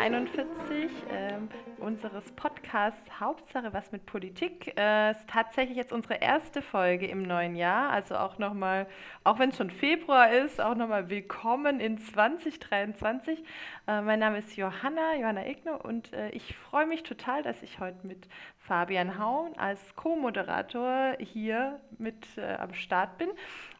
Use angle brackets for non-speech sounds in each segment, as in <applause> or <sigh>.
41 äh, unseres Podcasts Hauptsache was mit Politik. Äh, ist tatsächlich jetzt unsere erste Folge im neuen Jahr. Also auch nochmal, auch wenn es schon Februar ist, auch nochmal willkommen in 2023. Äh, mein Name ist Johanna, Johanna Egner und äh, ich freue mich total, dass ich heute mit Fabian Haun als Co-Moderator hier mit äh, am Start bin.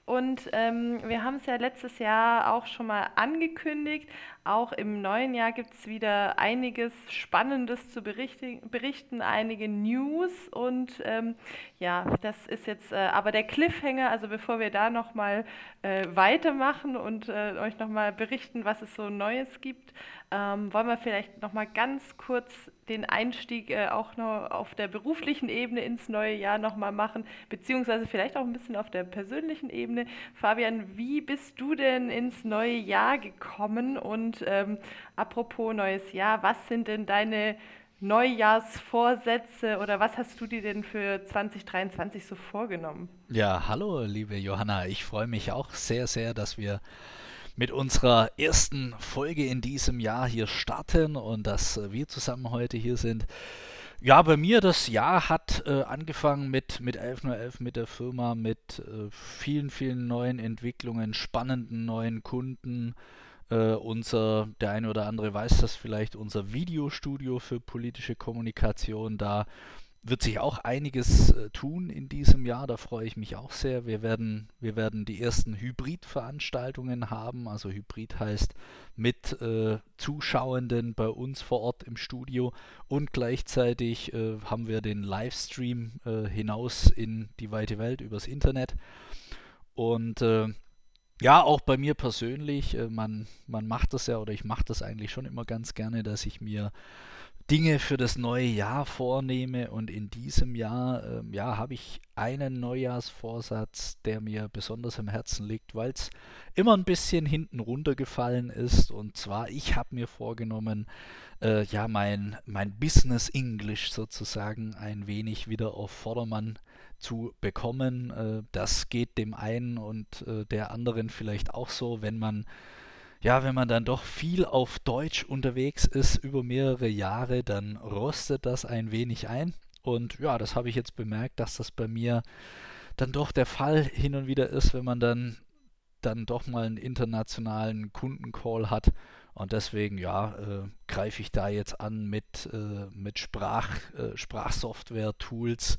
Und ähm, wir haben es ja letztes Jahr auch schon mal angekündigt. Auch im neuen Jahr gibt es wieder einiges Spannendes zu berichten, einige News. Und ähm, ja, das ist jetzt äh, aber der Cliffhanger. Also bevor wir da nochmal äh, weitermachen und äh, euch nochmal berichten, was es so Neues gibt, ähm, wollen wir vielleicht nochmal ganz kurz den Einstieg äh, auch noch auf der beruflichen Ebene ins neue Jahr nochmal machen, beziehungsweise vielleicht auch ein bisschen auf der persönlichen Ebene. Fabian, wie bist du denn ins neue Jahr gekommen? Und ähm, apropos neues Jahr, was sind denn deine Neujahrsvorsätze oder was hast du dir denn für 2023 so vorgenommen? Ja, hallo, liebe Johanna. Ich freue mich auch sehr, sehr, dass wir mit unserer ersten Folge in diesem Jahr hier starten und dass wir zusammen heute hier sind. Ja, bei mir das Jahr hat äh, angefangen mit, mit 11.11 mit der Firma, mit äh, vielen, vielen neuen Entwicklungen, spannenden neuen Kunden. Äh, unser, der eine oder andere weiß das vielleicht, unser Videostudio für politische Kommunikation da wird sich auch einiges äh, tun in diesem Jahr. Da freue ich mich auch sehr. Wir werden, wir werden die ersten Hybrid-Veranstaltungen haben. Also Hybrid heißt mit äh, Zuschauenden bei uns vor Ort im Studio und gleichzeitig äh, haben wir den Livestream äh, hinaus in die weite Welt übers Internet. Und äh, ja, auch bei mir persönlich, äh, man, man macht das ja oder ich mache das eigentlich schon immer ganz gerne, dass ich mir Dinge für das neue Jahr vornehme. Und in diesem Jahr äh, ja, habe ich einen Neujahrsvorsatz, der mir besonders am Herzen liegt, weil es immer ein bisschen hinten runtergefallen ist. Und zwar, ich habe mir vorgenommen, äh, ja, mein, mein Business English sozusagen ein wenig wieder auf Vordermann zu bekommen. Äh, das geht dem einen und äh, der anderen vielleicht auch so, wenn man ja, wenn man dann doch viel auf Deutsch unterwegs ist über mehrere Jahre, dann rostet das ein wenig ein. Und ja, das habe ich jetzt bemerkt, dass das bei mir dann doch der Fall hin und wieder ist, wenn man dann, dann doch mal einen internationalen Kundencall hat. Und deswegen, ja, äh, greife ich da jetzt an mit, äh, mit Sprach, äh, Sprachsoftware-Tools,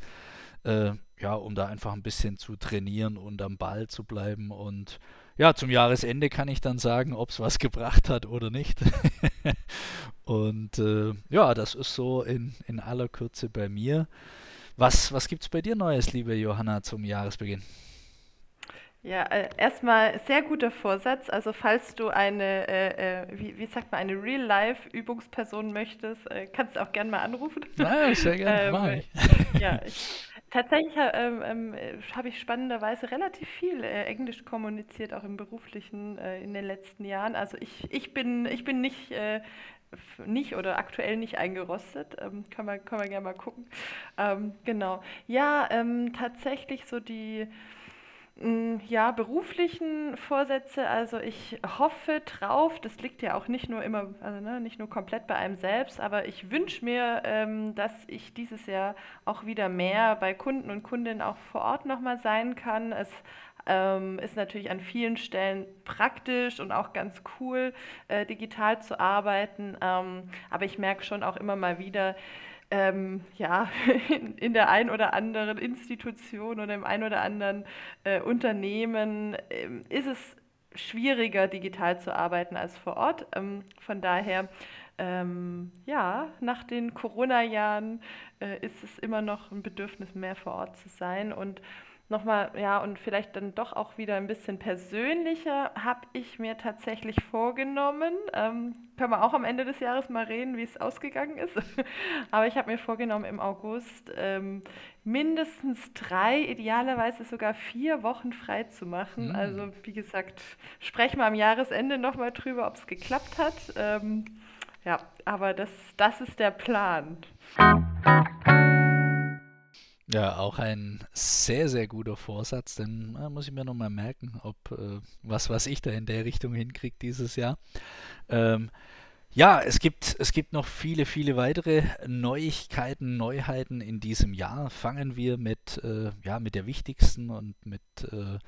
äh, ja, um da einfach ein bisschen zu trainieren und am Ball zu bleiben und ja, zum Jahresende kann ich dann sagen, ob es was gebracht hat oder nicht. <laughs> und äh, ja, das ist so in, in aller Kürze bei mir. Was, was gibt es bei dir Neues, liebe Johanna, zum Jahresbeginn? Ja, äh, erstmal sehr guter Vorsatz. Also falls du eine, äh, äh wie, wie sagt man, eine Real-Life-Übungsperson möchtest, äh, kannst du auch gerne mal anrufen. Ja, sehr gerne, <laughs> ähm. Ja, ich, Tatsächlich ähm, ähm, habe ich spannenderweise relativ viel äh, Englisch kommuniziert, auch im beruflichen äh, in den letzten Jahren. Also ich, ich, bin, ich bin nicht, äh, nicht oder aktuell nicht eingerostet. Ähm, kann, man, kann man gerne mal gucken. Ähm, genau. Ja, ähm, tatsächlich so die ja, beruflichen Vorsätze, also ich hoffe drauf, das liegt ja auch nicht nur immer, also ne, nicht nur komplett bei einem selbst, aber ich wünsche mir, ähm, dass ich dieses Jahr auch wieder mehr bei Kunden und Kundinnen auch vor Ort nochmal sein kann. Es ähm, ist natürlich an vielen Stellen praktisch und auch ganz cool, äh, digital zu arbeiten, ähm, aber ich merke schon auch immer mal wieder, ähm, ja, <laughs> in, in, der ein oder anderen Institution oder im ein oder anderen äh, Unternehmen ähm, ist es schwieriger, digital zu arbeiten als vor Ort. Ähm, von daher, ähm, ja, nach den Corona-Jahren äh, ist es immer noch ein Bedürfnis, mehr vor Ort zu sein und nochmal, ja, und vielleicht dann doch auch wieder ein bisschen persönlicher, habe ich mir tatsächlich vorgenommen. Ähm, können wir auch am Ende des Jahres mal reden, wie es ausgegangen ist. <laughs> Aber ich habe mir vorgenommen, im August ähm, mindestens drei, idealerweise sogar vier Wochen frei zu machen. Mhm. Also, wie gesagt, sprechen wir am Jahresende nochmal drüber, ob es geklappt hat. Ähm, ja, aber das, das ist der Plan. Ja, auch ein sehr, sehr guter Vorsatz, denn äh, muss ich mir nochmal merken, ob äh, was, was ich da in der Richtung hinkriege dieses Jahr. Ähm, Ja, es gibt, es gibt noch viele, viele weitere Neuigkeiten, Neuheiten in diesem Jahr. Fangen wir mit, äh, ja, mit der wichtigsten und mit äh,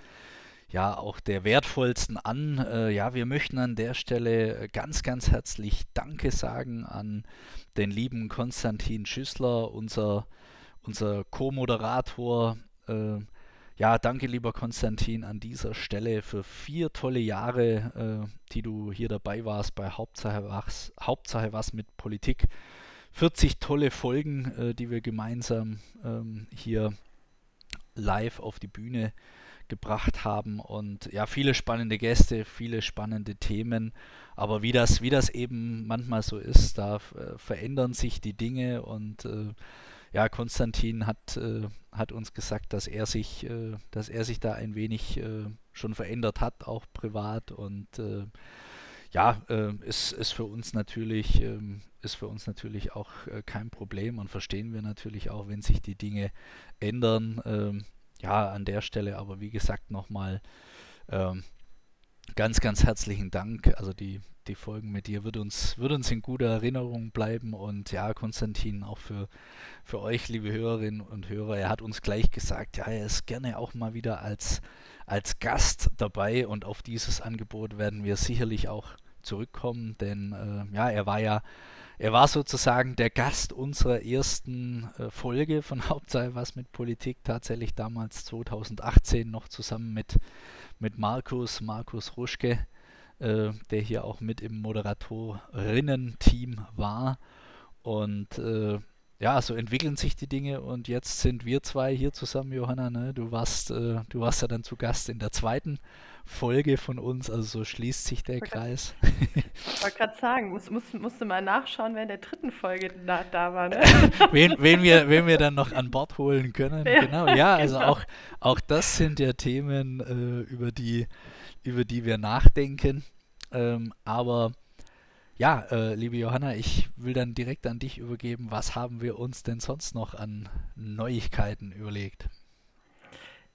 ja auch der wertvollsten an. Äh, ja, wir möchten an der Stelle ganz, ganz herzlich Danke sagen an den lieben Konstantin Schüssler, unser, unser Co-Moderator. Äh, ja, danke lieber Konstantin an dieser Stelle für vier tolle Jahre, äh, die du hier dabei warst bei Hauptsache was, Hauptsache was mit Politik. 40 tolle Folgen, äh, die wir gemeinsam ähm, hier live auf die Bühne gebracht haben und ja, viele spannende Gäste, viele spannende Themen. Aber wie das, wie das eben manchmal so ist, da äh, verändern sich die Dinge und äh, ja, Konstantin hat, äh, hat uns gesagt, dass er sich, äh, dass er sich da ein wenig äh, schon verändert hat, auch privat und äh, ja, äh, ist, ist für uns natürlich, ähm, ist für uns natürlich auch äh, kein Problem und verstehen wir natürlich auch, wenn sich die Dinge ändern. Ähm, ja, an der Stelle aber wie gesagt nochmal ähm, ganz, ganz herzlichen Dank. Also die, die Folgen mit dir wird uns, wird uns in guter Erinnerung bleiben. Und ja, Konstantin, auch für, für euch, liebe Hörerinnen und Hörer, er hat uns gleich gesagt, ja, er ist gerne auch mal wieder als, als Gast dabei und auf dieses Angebot werden wir sicherlich auch zurückkommen, denn äh, ja, er war ja er war sozusagen der Gast unserer ersten äh, Folge von <laughs> Hauptsache was mit Politik, tatsächlich damals 2018 noch zusammen mit, mit Markus, Markus Ruschke äh, der hier auch mit im Moderatorinnen-Team war. Und äh, ja, so entwickeln sich die Dinge und jetzt sind wir zwei hier zusammen, Johanna. Ne? Du warst, äh, du warst ja dann zu Gast in der zweiten Folge von uns, also so schließt sich der Kreis. Ich wollte gerade sagen, muss, muss, musste mal nachschauen, wer in der dritten Folge da, da war. Ne? <laughs> wen, wen, wir, wen wir dann noch an Bord holen können. Ja, genau, ja, also genau. Auch, auch das sind ja Themen, äh, über, die, über die wir nachdenken. Ähm, aber ja, äh, liebe Johanna, ich will dann direkt an dich übergeben. Was haben wir uns denn sonst noch an Neuigkeiten überlegt?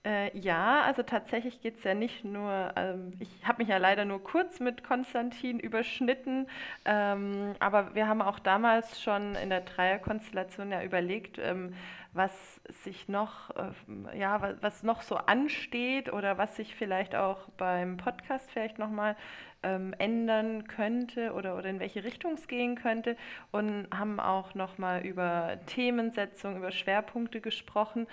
Äh, ja, also tatsächlich geht es ja nicht nur, ähm, ich habe mich ja leider nur kurz mit Konstantin überschnitten, ähm, aber wir haben auch damals schon in der Dreierkonstellation ja überlegt, ähm, was sich noch, äh, ja, was, was, noch so ansteht oder was sich vielleicht auch beim Podcast vielleicht nochmal ähm, ändern könnte oder, oder in welche Richtung es gehen könnte und haben auch nochmal über Themensetzung, über Schwerpunkte gesprochen.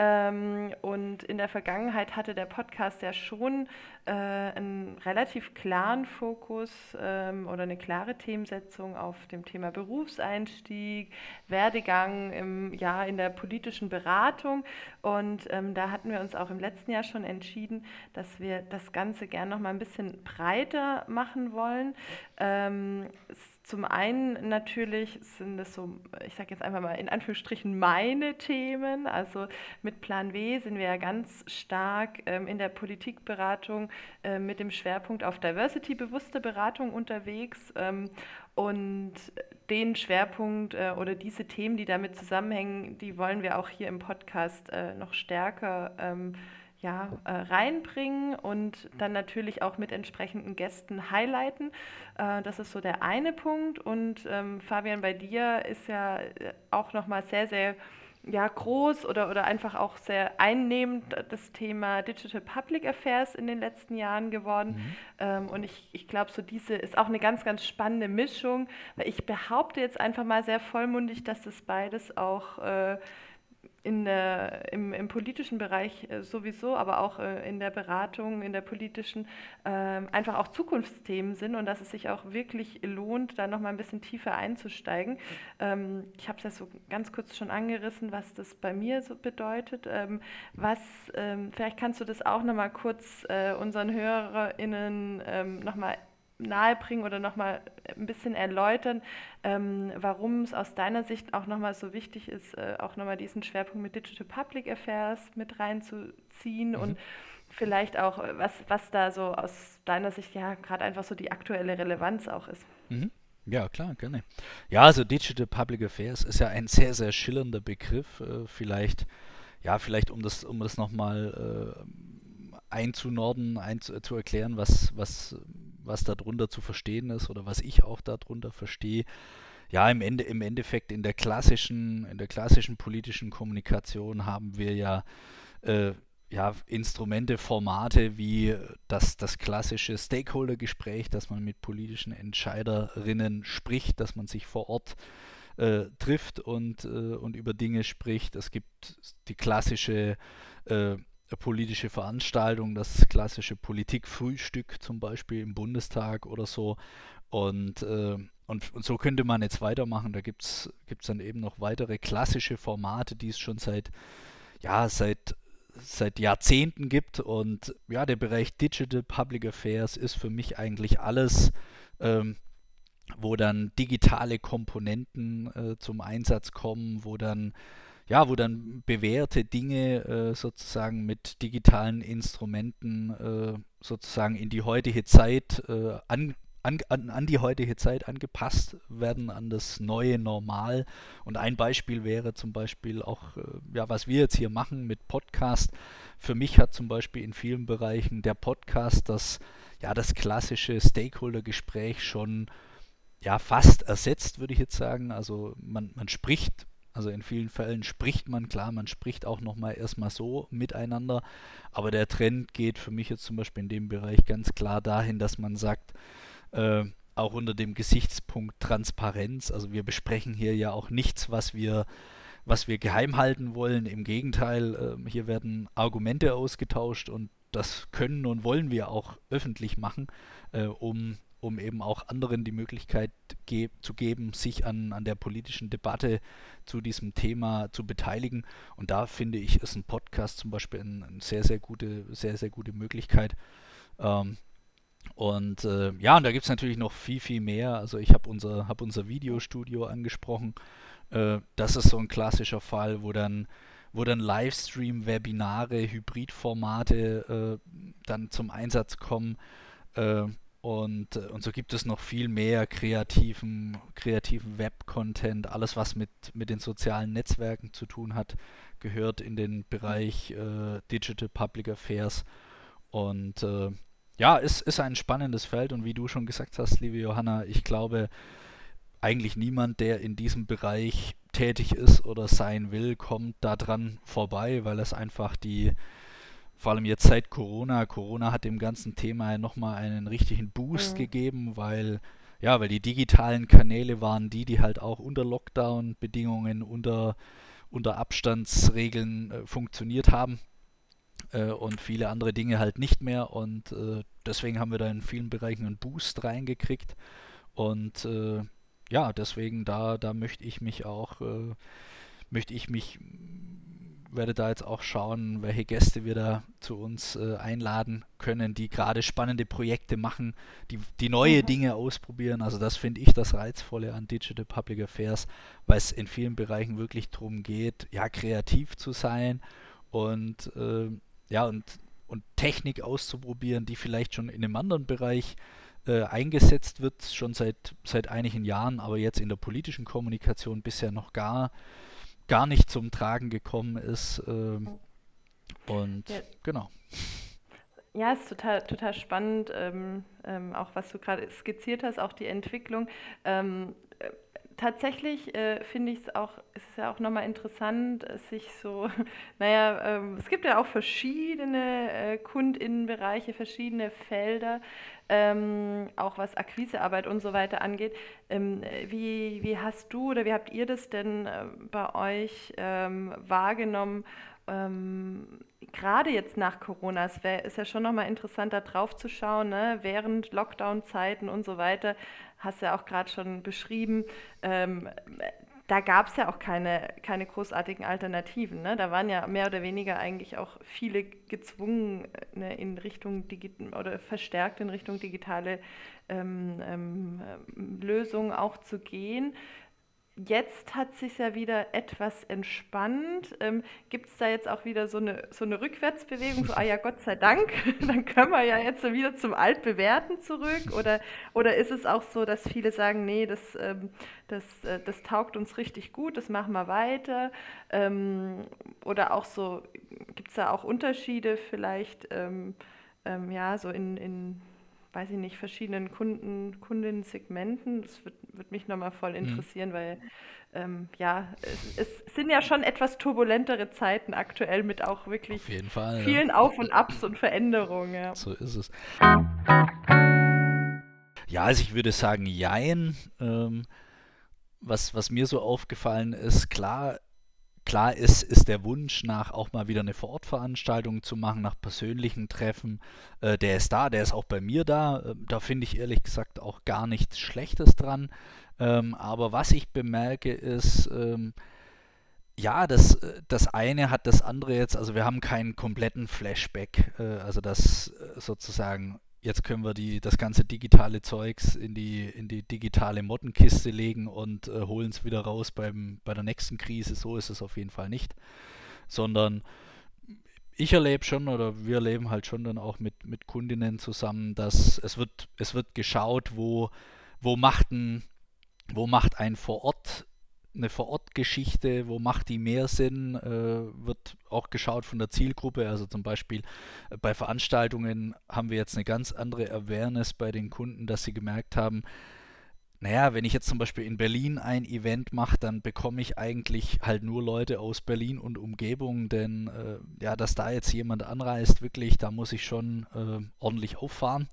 Ähm, und in der Vergangenheit hatte der Podcast ja schon äh, einen relativ klaren Fokus ähm, oder eine klare Themensetzung auf dem Thema Berufseinstieg, Werdegang im, ja, in der politischen Beratung. Und ähm, da hatten wir uns auch im letzten Jahr schon entschieden, dass wir das Ganze gern noch mal ein bisschen breiter machen wollen. Ähm, zum einen natürlich sind es so, ich sage jetzt einfach mal in Anführungsstrichen meine Themen. Also mit Plan W sind wir ja ganz stark ähm, in der Politikberatung äh, mit dem Schwerpunkt auf Diversity-bewusste Beratung unterwegs. Ähm, und den Schwerpunkt äh, oder diese Themen, die damit zusammenhängen, die wollen wir auch hier im Podcast äh, noch stärker ähm, ja, äh, reinbringen und dann natürlich auch mit entsprechenden Gästen highlighten. Äh, das ist so der eine Punkt. Und ähm, Fabian, bei dir ist ja äh, auch nochmal sehr, sehr ja, groß oder, oder einfach auch sehr einnehmend das Thema Digital Public Affairs in den letzten Jahren geworden. Mhm. Ähm, und ich, ich glaube, so diese ist auch eine ganz, ganz spannende Mischung, weil ich behaupte jetzt einfach mal sehr vollmundig, dass das beides auch äh, in der, im, im, politischen Bereich äh, sowieso, aber auch äh, in der Beratung, in der politischen, äh, einfach auch Zukunftsthemen sind und dass es sich auch wirklich lohnt, da nochmal ein bisschen tiefer einzusteigen. Ähm, ich habe es ja so ganz kurz schon angerissen, was das bei mir so bedeutet. Ähm, was, ähm, vielleicht kannst du das auch nochmal kurz äh, unseren HörerInnen ähm, nochmal nahebringen oder nochmal ein bisschen erläutern, ähm, warum es aus deiner Sicht auch nochmal so wichtig ist, äh, auch nochmal diesen Schwerpunkt mit Digital Public Affairs mit reinzuziehen mhm. und vielleicht auch, äh, was, was da so aus deiner Sicht ja gerade einfach so die aktuelle Relevanz auch ist. Mhm. Ja, klar, gerne. Ja, also Digital Public Affairs ist ja ein sehr, sehr schillernder Begriff. Äh, vielleicht, ja, vielleicht um das, um das nochmal äh, einzunorden, einzu, zu erklären, was, was was darunter zu verstehen ist oder was ich auch darunter verstehe. Ja, im, Ende, im Endeffekt in der klassischen, in der klassischen politischen Kommunikation haben wir ja äh, ja, Instrumente, Formate wie das, das klassische Stakeholder-Gespräch, dass man mit politischen Entscheiderinnen spricht, dass man sich vor Ort äh, trifft und, äh, und über Dinge spricht. Es gibt die klassische äh, politische Veranstaltung, das klassische Politikfrühstück zum Beispiel im Bundestag oder so. Und, äh, und, und, so könnte man jetzt weitermachen. Da gibt es dann eben noch weitere klassische Formate, die es schon seit, ja, seit seit Jahrzehnten gibt. Und ja, der Bereich Digital Public Affairs ist für mich eigentlich alles, ähm, wo dann digitale Komponenten äh, zum Einsatz kommen, wo dann ja, wo dann bewährte Dinge äh, sozusagen mit digitalen Instrumenten äh, sozusagen in die heutige Zeit äh, an, an, an, die heutige Zeit angepasst werden, an das neue Normal. Und ein Beispiel wäre zum Beispiel auch, äh, ja, was wir jetzt hier machen mit Podcast. Für mich hat zum Beispiel in vielen Bereichen der Podcast das, ja, das klassische Stakeholder-Gespräch schon ja, fast ersetzt, würde ich jetzt sagen. Also man, man spricht also in vielen Fällen spricht man, klar, man spricht auch nochmal erstmal so miteinander, aber der Trend geht für mich jetzt zum Beispiel in dem Bereich ganz klar dahin, dass man sagt, äh, auch unter dem Gesichtspunkt Transparenz. Also wir besprechen hier ja auch nichts, was wir, was wir geheim halten wollen. Im Gegenteil, äh, hier werden Argumente ausgetauscht und das können und wollen wir auch öffentlich machen, äh, um, um eben auch anderen die Möglichkeit ge zu geben, sich an, an der politischen Debatte zu diesem Thema zu beteiligen. Und da finde ich, ist ein Podcast zum Beispiel eine ein sehr, sehr gute, sehr, sehr gute Möglichkeit. Ähm, und äh, ja, und da gibt es natürlich noch viel, viel mehr. Also ich habe unser, hab unser Videostudio angesprochen. Äh, das ist so ein klassischer Fall, wo dann, wo dann Livestream-Webinare, Hybridformate äh, dann zum Einsatz kommen. Äh, und, äh, und so gibt es noch viel mehr kreativen, kreativen Web-Content. Alles, was mit, mit den sozialen Netzwerken zu tun hat, gehört in den Bereich äh, Digital Public Affairs. Und ja, es ist ein spannendes Feld und wie du schon gesagt hast, liebe Johanna, ich glaube, eigentlich niemand, der in diesem Bereich tätig ist oder sein will, kommt daran vorbei, weil es einfach die, vor allem jetzt seit Corona, Corona hat dem ganzen Thema ja nochmal einen richtigen Boost mhm. gegeben, weil ja, weil die digitalen Kanäle waren die, die halt auch unter Lockdown-Bedingungen, unter, unter Abstandsregeln äh, funktioniert haben äh, und viele andere Dinge halt nicht mehr. Und äh, deswegen haben wir da in vielen Bereichen einen Boost reingekriegt. Und äh, ja, deswegen da, da möchte ich mich auch, äh, möchte ich mich, werde da jetzt auch schauen, welche Gäste wir da zu uns äh, einladen können, die gerade spannende Projekte machen, die, die neue mhm. Dinge ausprobieren. Also das finde ich das Reizvolle an Digital Public Affairs, weil es in vielen Bereichen wirklich darum geht, ja, kreativ zu sein und äh, ja, und, und Technik auszuprobieren, die vielleicht schon in einem anderen Bereich äh, eingesetzt wird, schon seit, seit einigen Jahren, aber jetzt in der politischen Kommunikation bisher noch gar, gar nicht zum Tragen gekommen ist. Äh, und ja. genau. Ja, es ist total, total spannend, ähm, ähm, auch was du gerade skizziert hast, auch die Entwicklung. Tatsächlich äh, finde ich es auch, es ist ja auch nochmal interessant, sich so, <laughs> naja, ähm, es gibt ja auch verschiedene äh, KundInnenbereiche, verschiedene Felder, ähm, auch was Akquisearbeit und so weiter angeht. Ähm, wie, wie hast du oder wie habt ihr das denn äh, bei euch ähm, wahrgenommen? Ähm, gerade jetzt nach Corona, es wär, ist ja schon nochmal interessant, da drauf zu schauen, ne? während Lockdown-Zeiten und so weiter, hast du ja auch gerade schon beschrieben, ähm, da gab es ja auch keine, keine großartigen Alternativen. Ne? Da waren ja mehr oder weniger eigentlich auch viele gezwungen, ne, in Richtung oder verstärkt in Richtung digitale ähm, ähm, Lösungen auch zu gehen. Jetzt hat sich ja wieder etwas entspannt. Ähm, Gibt es da jetzt auch wieder so eine, so eine Rückwärtsbewegung? So, ah ja, Gott sei Dank, <laughs> dann können wir ja jetzt wieder zum Altbewährten zurück. Oder, oder ist es auch so, dass viele sagen, nee, das, ähm, das, äh, das taugt uns richtig gut, das machen wir weiter? Ähm, oder auch so, gibt es da auch Unterschiede vielleicht, ähm, ähm, ja, so in, in weiß ich nicht, verschiedenen Kunden, Kundensegmenten. Das wird, wird mich nochmal voll mhm. interessieren, mhm. weil ähm, ja, es, es, sind ja schon etwas turbulentere Zeiten aktuell mit auch wirklich Fall, vielen ja. Auf und Abs und Veränderungen. Ja. So ist es. Ja, also ich würde sagen, jein. Ähm, was, was mir so aufgefallen ist, klar, klar ist, ist der Wunsch nach auch mal wieder eine Vorortveranstaltung zu machen, nach persönlichen Treffen, äh, der ist da, der ist auch bei mir da. Äh, da finde ich ehrlich gesagt auch gar nichts Schlechtes dran. Ähm, aber was ich bemerke ist, ähm, ja, das, äh, das eine hat das andere jetzt, also wir haben keinen kompletten Flashback, äh, also das äh, sozusagen jetzt können wir die, das ganze digitale Zeugs in die, in die digitale Mottenkiste legen und äh, holen es wieder raus beim, bei der nächsten Krise. So ist es auf jeden Fall nicht. Sondern ich erlebe schon oder wir erleben halt schon dann auch mit, mit Kundinnen zusammen, dass es wird, es wird geschaut, wo, wo macht ein, wo macht ein vor Ort eine Vorortgeschichte, wo macht die mehr Sinn, äh, wird auch geschaut von der Zielgruppe. Also zum Beispiel äh, bei Veranstaltungen haben wir jetzt eine ganz andere Awareness bei den Kunden, dass sie gemerkt haben, naja, wenn ich jetzt zum Beispiel in Berlin ein Event mache, dann bekomme ich eigentlich halt nur Leute aus Berlin und Umgebung, denn äh, ja, dass da jetzt jemand anreist, wirklich, da muss ich schon äh, ordentlich auffahren.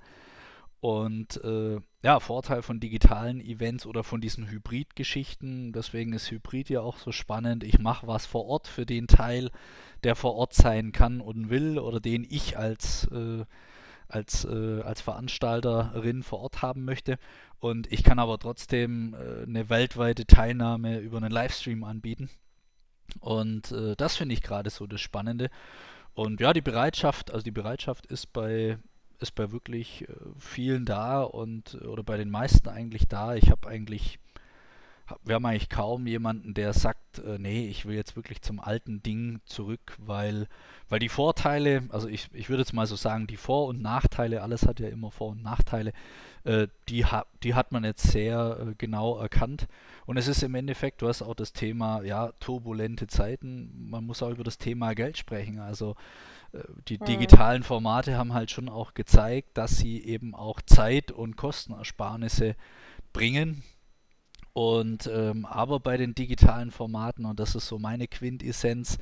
Und äh, ja, Vorteil von digitalen Events oder von diesen Hybrid-Geschichten, deswegen ist Hybrid ja auch so spannend. Ich mache was vor Ort für den Teil, der vor Ort sein kann und will oder den ich als, äh, als, äh, als Veranstalterin vor Ort haben möchte. Und ich kann aber trotzdem äh, eine weltweite Teilnahme über einen Livestream anbieten. Und äh, das finde ich gerade so das Spannende. Und ja, die Bereitschaft, also die Bereitschaft ist bei ist bei wirklich äh, vielen da und oder bei den meisten eigentlich da. Ich habe eigentlich, wir haben eigentlich kaum jemanden, der sagt, äh, nee, ich will jetzt wirklich zum alten Ding zurück, weil, weil die Vorteile, also ich, ich würde jetzt mal so sagen, die Vor- und Nachteile, alles hat ja immer Vor- und Nachteile, äh, die, ha die hat man jetzt sehr äh, genau erkannt. Und es ist im Endeffekt, du hast auch das Thema, ja, turbulente Zeiten, man muss auch über das Thema Geld sprechen. Also die mhm. digitalen Formate haben halt schon auch gezeigt, dass sie eben auch Zeit- und Kostenersparnisse bringen. Und ähm, aber bei den digitalen Formaten, und das ist so meine Quintessenz,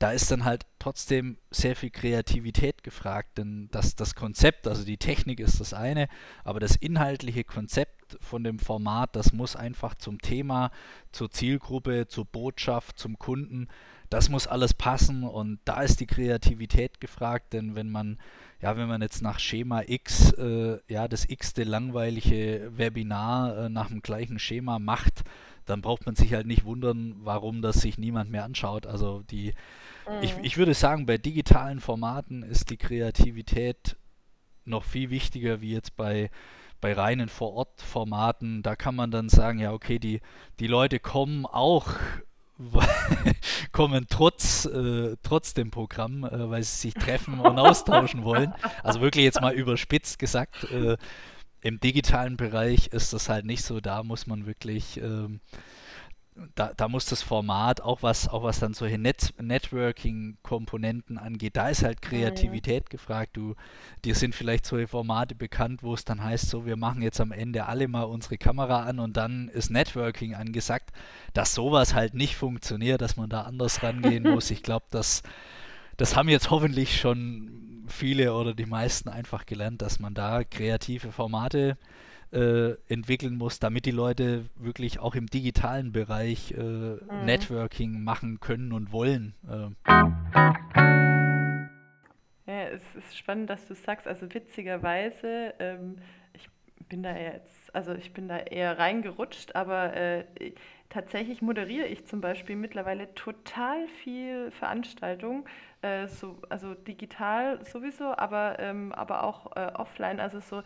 da ist dann halt trotzdem sehr viel Kreativität gefragt, denn das, das Konzept, also die Technik ist das eine, aber das inhaltliche Konzept von dem Format, das muss einfach zum Thema, zur Zielgruppe, zur Botschaft, zum Kunden das muss alles passen und da ist die Kreativität gefragt, denn wenn man, ja, wenn man jetzt nach Schema X, äh, ja, das x-te langweilige Webinar äh, nach dem gleichen Schema macht, dann braucht man sich halt nicht wundern, warum das sich niemand mehr anschaut. Also die, mhm. ich, ich würde sagen, bei digitalen Formaten ist die Kreativität noch viel wichtiger wie jetzt bei bei reinen Vor-Ort-Formaten, da kann man dann sagen, ja, okay, die, die Leute kommen auch <laughs> kommen trotz, äh, trotz dem Programm, äh, weil sie sich treffen und austauschen wollen. Also wirklich jetzt mal überspitzt gesagt, äh, im digitalen Bereich ist das halt nicht so. Da muss man wirklich ähm, da, da muss das Format, auch was, auch was dann solche Net Networking-Komponenten angeht, da ist halt mhm. Kreativität mhm. gefragt. Du, dir sind vielleicht solche Formate bekannt, wo es dann heißt, so, wir machen jetzt am Ende alle mal unsere Kamera an und dann ist Networking angesagt, dass sowas halt nicht funktioniert, dass man da anders rangehen <laughs> muss. Ich glaube, das, das haben jetzt hoffentlich schon viele oder die meisten einfach gelernt, dass man da kreative Formate äh, entwickeln muss, damit die Leute wirklich auch im digitalen Bereich äh, mhm. Networking machen können und wollen. Äh. Ja, es ist spannend, dass du sagst. Also witzigerweise, ähm, ich bin da jetzt, also ich bin da eher reingerutscht, aber äh, tatsächlich moderiere ich zum Beispiel mittlerweile total viel Veranstaltungen, äh, so, also digital sowieso, aber, ähm, aber auch äh, offline, also so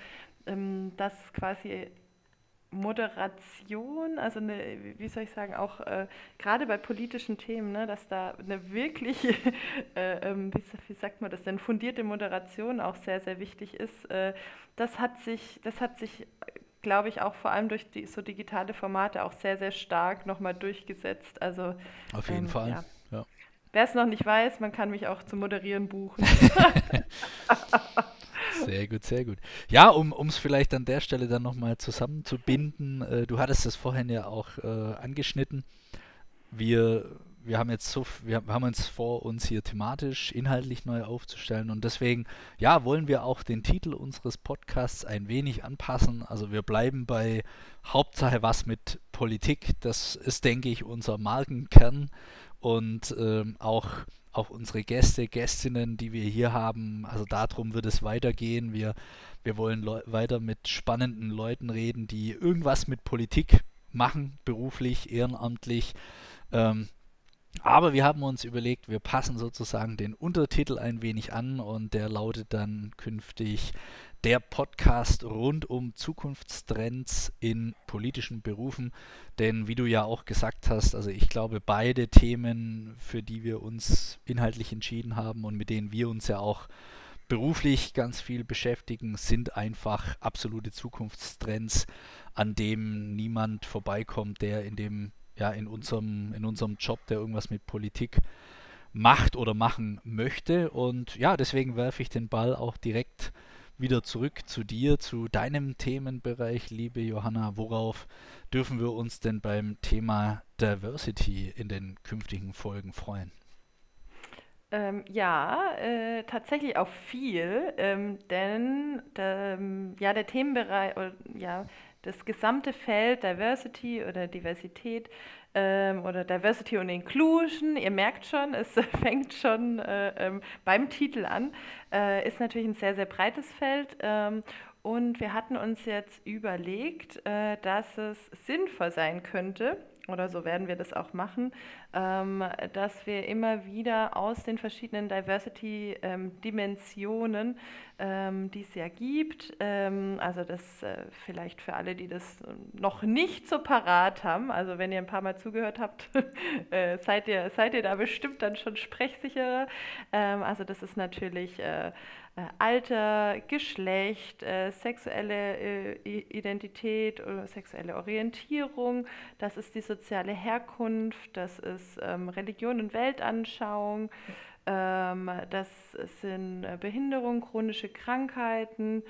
ähm, dass quasi Moderation, also eine, wie soll ich sagen, auch äh, gerade bei politischen Themen, ne, dass da eine wirklich, <laughs> äh, ähm, wie, wie, sagt man das denn, fundierte Moderation auch sehr, sehr wichtig ist. Äh, das hat sich, das hat sich, glaube ich, auch vor allem durch die so digitale Formate auch sehr, sehr stark nochmal durchgesetzt. Also auf jeden ähm, Fall. Ja. Wer es noch nicht weiß, man kann mich auch zum Moderieren buchen. <laughs> <laughs> Sehr gut, sehr gut. Ja, um es vielleicht an der Stelle dann nochmal zusammenzubinden, äh, du hattest es vorhin ja auch äh, angeschnitten. Wir wir haben jetzt so, wir haben uns vor, uns hier thematisch, inhaltlich neu aufzustellen und deswegen, ja, wollen wir auch den Titel unseres Podcasts ein wenig anpassen. Also wir bleiben bei Hauptsache was mit Politik. Das ist, denke ich, unser Markenkern und ähm, auch auch unsere Gäste, Gästinnen, die wir hier haben, also darum wird es weitergehen. Wir, wir wollen weiter mit spannenden Leuten reden, die irgendwas mit Politik machen, beruflich, ehrenamtlich. Ähm, aber wir haben uns überlegt, wir passen sozusagen den Untertitel ein wenig an und der lautet dann künftig der Podcast rund um Zukunftstrends in politischen Berufen. Denn wie du ja auch gesagt hast, also ich glaube, beide Themen, für die wir uns inhaltlich entschieden haben und mit denen wir uns ja auch beruflich ganz viel beschäftigen, sind einfach absolute Zukunftstrends, an dem niemand vorbeikommt, der in dem ja, in unserem, in unserem Job, der irgendwas mit Politik macht oder machen möchte. Und ja, deswegen werfe ich den Ball auch direkt wieder zurück zu dir, zu deinem Themenbereich, liebe Johanna. Worauf dürfen wir uns denn beim Thema Diversity in den künftigen Folgen freuen? Ähm, ja, äh, tatsächlich auch viel, ähm, denn ähm, ja, der Themenbereich, oder, ja, das gesamte Feld Diversity oder Diversität ähm, oder Diversity und Inclusion, ihr merkt schon, es <laughs> fängt schon äh, ähm, beim Titel an, äh, ist natürlich ein sehr, sehr breites Feld. Ähm, und wir hatten uns jetzt überlegt, äh, dass es sinnvoll sein könnte, oder so werden wir das auch machen, ähm, dass wir immer wieder aus den verschiedenen Diversity-Dimensionen, ähm, die es ja gibt, ähm, also das äh, vielleicht für alle, die das noch nicht so parat haben, also wenn ihr ein paar Mal zugehört habt, <laughs> äh, seid, ihr, seid ihr da bestimmt dann schon sprechsicherer. Also das ist natürlich äh, Alter, Geschlecht, äh, sexuelle äh, Identität oder sexuelle Orientierung, das ist die soziale Herkunft, das ist ähm, Religion und Weltanschauung, ähm, das sind Behinderung, chronische Krankheiten,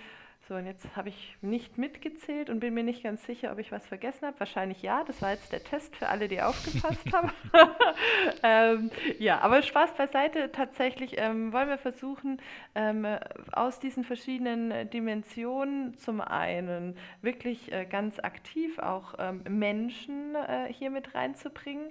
so, und jetzt habe ich nicht mitgezählt und bin mir nicht ganz sicher, ob ich was vergessen habe. Wahrscheinlich ja, das war jetzt der Test für alle, die aufgepasst haben. <laughs> ähm, ja, aber Spaß beiseite. Tatsächlich ähm, wollen wir versuchen, ähm, aus diesen verschiedenen Dimensionen zum einen wirklich äh, ganz aktiv auch ähm, Menschen äh, hier mit reinzubringen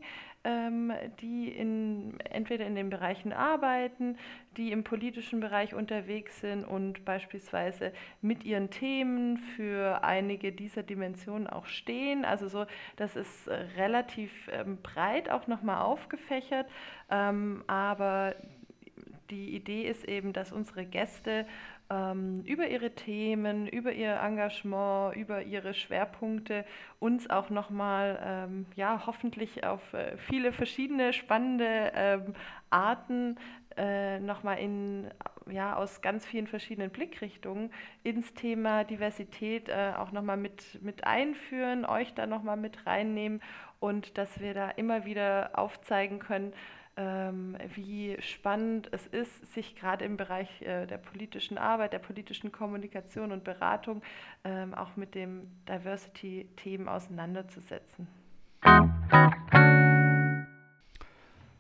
die in, entweder in den Bereichen arbeiten, die im politischen Bereich unterwegs sind und beispielsweise mit ihren Themen für einige dieser Dimensionen auch stehen. Also so, das ist relativ ähm, breit auch nochmal aufgefächert, ähm, aber die Idee ist eben, dass unsere Gäste ähm, über ihre Themen, über ihr Engagement, über ihre Schwerpunkte uns auch nochmal, ähm, ja, hoffentlich auf äh, viele verschiedene spannende ähm, Arten äh, nochmal in, ja, aus ganz vielen verschiedenen Blickrichtungen ins Thema Diversität äh, auch nochmal mit, mit einführen, euch da nochmal mit reinnehmen und dass wir da immer wieder aufzeigen können, ähm, wie spannend es ist, sich gerade im Bereich äh, der politischen Arbeit, der politischen Kommunikation und Beratung ähm, auch mit dem Diversity-Themen auseinanderzusetzen.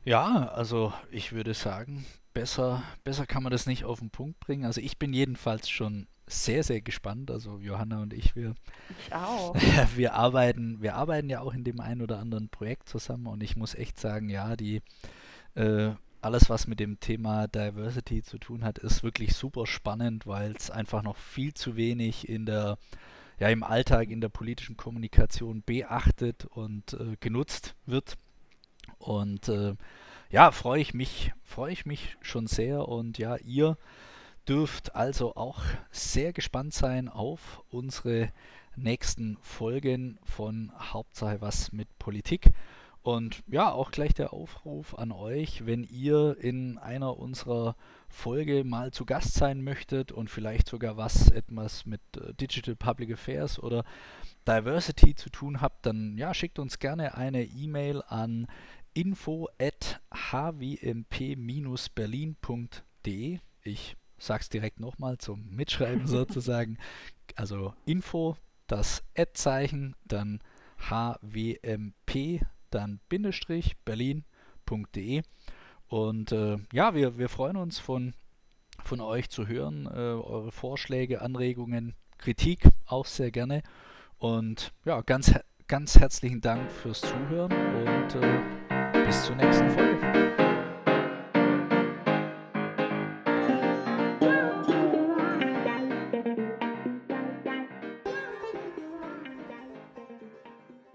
Ja, also ich würde sagen, besser, besser kann man das nicht auf den Punkt bringen. Also ich bin jedenfalls schon sehr, sehr gespannt. Also Johanna und ich, wir, ich auch. <laughs> wir arbeiten, wir arbeiten ja auch in dem einen oder anderen Projekt zusammen und ich muss echt sagen, ja, die äh, alles, was mit dem Thema Diversity zu tun hat, ist wirklich super spannend, weil es einfach noch viel zu wenig in der, ja, im Alltag, in der politischen Kommunikation beachtet und äh, genutzt wird. Und äh, ja, freue ich mich, freue ich mich schon sehr und ja, ihr dürft also auch sehr gespannt sein auf unsere nächsten Folgen von Hauptsache was mit Politik. Und ja, auch gleich der Aufruf an euch, wenn ihr in einer unserer Folge mal zu Gast sein möchtet und vielleicht sogar was etwas mit äh, Digital Public Affairs oder Diversity zu tun habt, dann ja, schickt uns gerne eine E-Mail an info at hvmp-berlin.de. Ich sag's direkt nochmal zum Mitschreiben <laughs> sozusagen. Also Info, das Ad-Zeichen, dann HWMP, dann Bindestrich, berlin.de. Und äh, ja, wir, wir freuen uns von, von euch zu hören, äh, eure Vorschläge, Anregungen, Kritik auch sehr gerne. Und ja, ganz, ganz herzlichen Dank fürs Zuhören und äh, bis zur nächsten Folge.